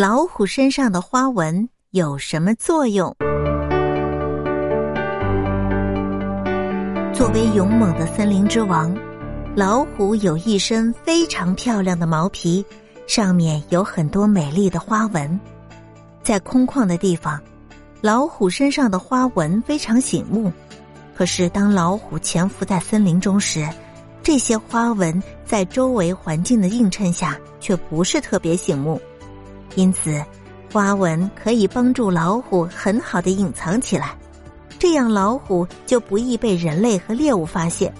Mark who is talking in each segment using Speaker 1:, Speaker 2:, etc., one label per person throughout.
Speaker 1: 老虎身上的花纹有什么作用？作为勇猛的森林之王，老虎有一身非常漂亮的毛皮，上面有很多美丽的花纹。在空旷的地方，老虎身上的花纹非常醒目。可是，当老虎潜伏在森林中时，这些花纹在周围环境的映衬下却不是特别醒目。因此，花纹可以帮助老虎很好的隐藏起来，这样老虎就不易被人类和猎物发现。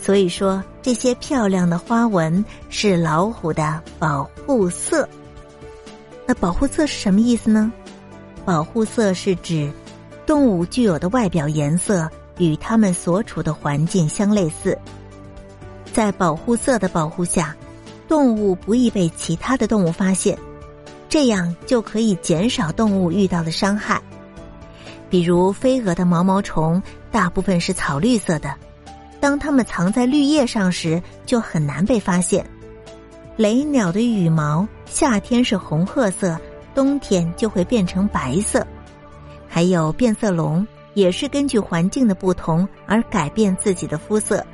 Speaker 1: 所以说，这些漂亮的花纹是老虎的保护色。那保护色是什么意思呢？保护色是指动物具有的外表颜色与它们所处的环境相类似，在保护色的保护下，动物不易被其他的动物发现。这样就可以减少动物遇到的伤害，比如飞蛾的毛毛虫大部分是草绿色的，当它们藏在绿叶上时就很难被发现。雷鸟的羽毛夏天是红褐色，冬天就会变成白色。还有变色龙也是根据环境的不同而改变自己的肤色。